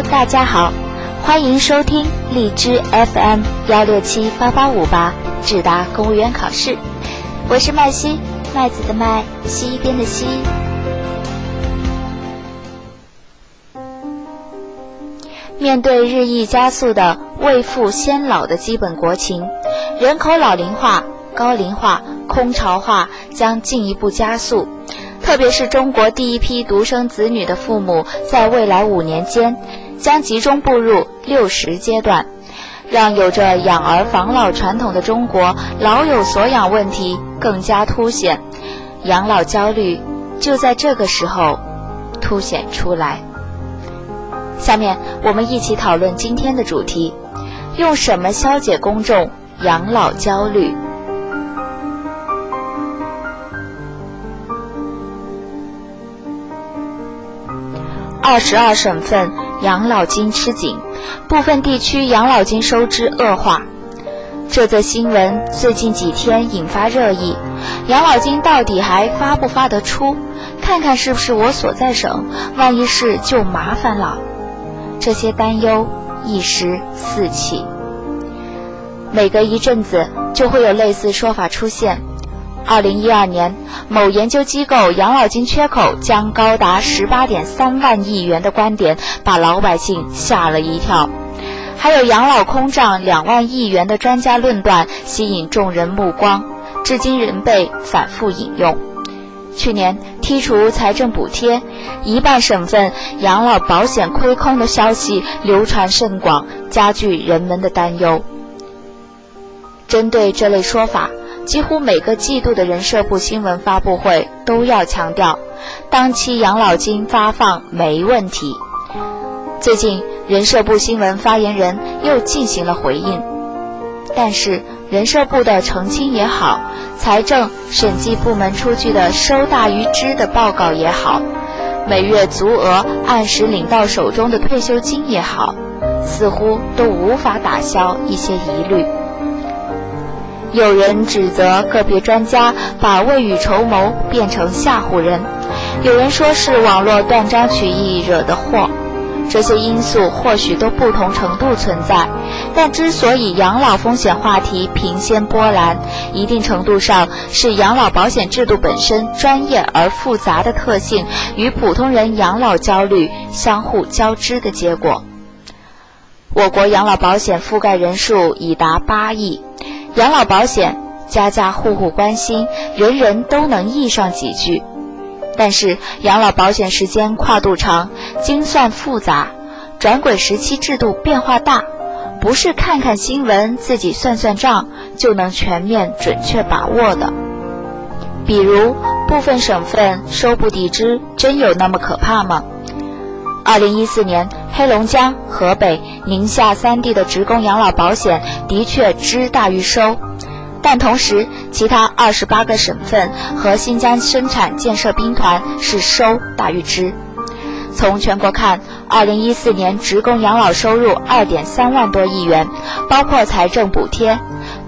大家好，欢迎收听荔枝 FM 幺六七八八五八智达公务员考试，我是麦西，麦子的麦，西边的西。面对日益加速的未富先老的基本国情，人口老龄化、高龄化、空巢化将进一步加速。特别是中国第一批独生子女的父母，在未来五年间，将集中步入六十阶段，让有着养儿防老传统的中国老有所养问题更加凸显，养老焦虑就在这个时候凸显出来。下面我们一起讨论今天的主题：用什么消解公众养老焦虑？二十二省份养老金吃紧，部分地区养老金收支恶化。这则新闻最近几天引发热议，养老金到底还发不发得出？看看是不是我所在省，万一是就麻烦了。这些担忧一时四起，每隔一阵子就会有类似说法出现。二零一二年，某研究机构养老金缺口将高达十八点三万亿元的观点，把老百姓吓了一跳。还有养老空账两万亿元的专家论断，吸引众人目光，至今仍被反复引用。去年剔除财政补贴，一半省份养老保险亏空的消息流传甚广，加剧人们的担忧。针对这类说法，几乎每个季度的人社部新闻发布会都要强调，当期养老金发放没问题。最近，人社部新闻发言人又进行了回应，但是。人社部的澄清也好，财政审计部门出具的收大于支的报告也好，每月足额按时领到手中的退休金也好，似乎都无法打消一些疑虑。有人指责个别专家把未雨绸缪变成吓唬人，有人说是网络断章取义惹的祸。这些因素或许都不同程度存在，但之所以养老风险话题频掀波澜，一定程度上是养老保险制度本身专业而复杂的特性与普通人养老焦虑相互交织的结果。我国养老保险覆盖人数已达八亿，养老保险家家户户关心，人人都能忆上几句。但是养老保险时间跨度长，精算复杂，转轨时期制度变化大，不是看看新闻自己算算账就能全面准确把握的。比如部分省份收不抵支，真有那么可怕吗？二零一四年，黑龙江、河北、宁夏三地的职工养老保险的确支大于收。但同时，其他二十八个省份和新疆生产建设兵团是收大于支。从全国看，二零一四年职工养老收入二点三万多亿元，包括财政补贴，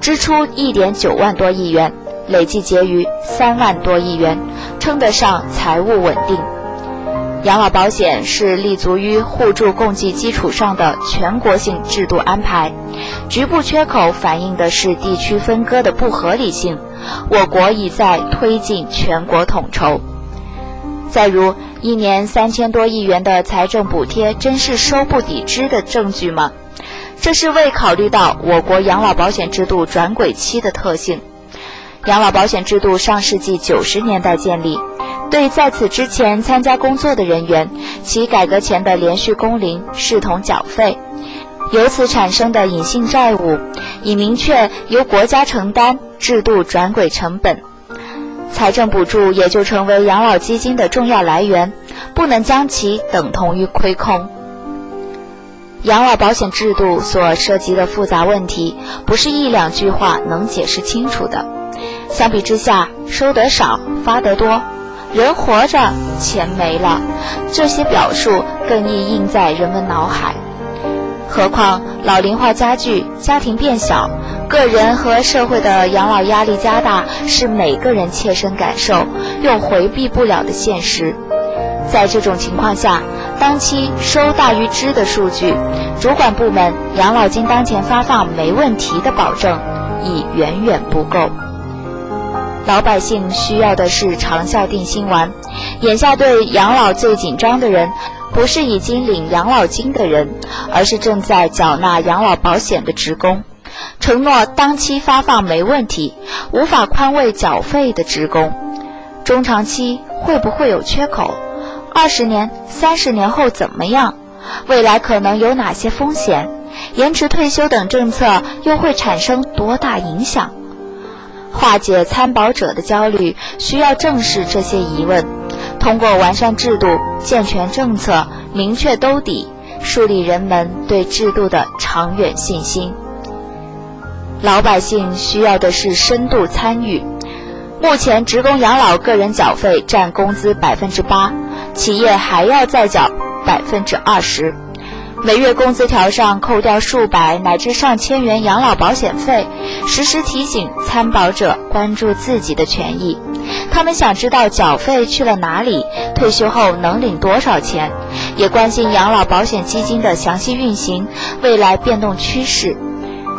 支出一点九万多亿元，累计结余三万多亿元，称得上财务稳定。养老保险是立足于互助共济基础上的全国性制度安排，局部缺口反映的是地区分割的不合理性。我国已在推进全国统筹。再如，一年三千多亿元的财政补贴，真是收不抵支的证据吗？这是未考虑到我国养老保险制度转轨期的特性。养老保险制度上世纪九十年代建立。对在此之前参加工作的人员，其改革前的连续工龄视同缴费，由此产生的隐性债务，已明确由国家承担制度转轨成本，财政补助也就成为养老基金的重要来源，不能将其等同于亏空。养老保险制度所涉及的复杂问题，不是一两句话能解释清楚的。相比之下，收得少，发得多。人活着，钱没了，这些表述更易印在人们脑海。何况老龄化加剧，家庭变小，个人和社会的养老压力加大，是每个人切身感受又回避不了的现实。在这种情况下，当期收大于支的数据，主管部门养老金当前发放没问题的保证已远远不够。老百姓需要的是长效定心丸。眼下对养老最紧张的人，不是已经领养老金的人，而是正在缴纳养老保险的职工。承诺当期发放没问题，无法宽慰缴费的职工。中长期会不会有缺口？二十年、三十年后怎么样？未来可能有哪些风险？延迟退休等政策又会产生多大影响？化解参保者的焦虑，需要正视这些疑问，通过完善制度、健全政策、明确兜底，树立人们对制度的长远信心。老百姓需要的是深度参与。目前，职工养老个人缴费占工资百分之八，企业还要再缴百分之二十。每月工资条上扣掉数百乃至上千元养老保险费，时时提醒参保者关注自己的权益。他们想知道缴费去了哪里，退休后能领多少钱，也关心养老保险基金的详细运行、未来变动趋势。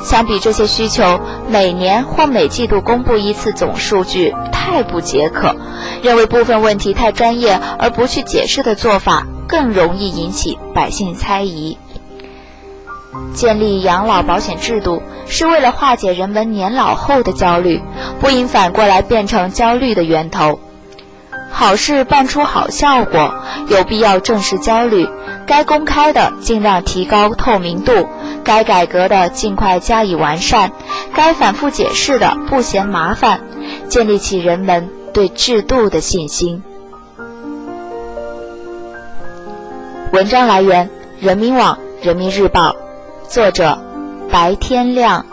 相比这些需求，每年或每季度公布一次总数据太不解渴，认为部分问题太专业而不去解释的做法。更容易引起百姓猜疑。建立养老保险制度是为了化解人们年老后的焦虑，不应反过来变成焦虑的源头。好事办出好效果，有必要正视焦虑。该公开的尽量提高透明度，该改革的尽快加以完善，该反复解释的不嫌麻烦，建立起人们对制度的信心。文章来源：人民网、人民日报，作者：白天亮。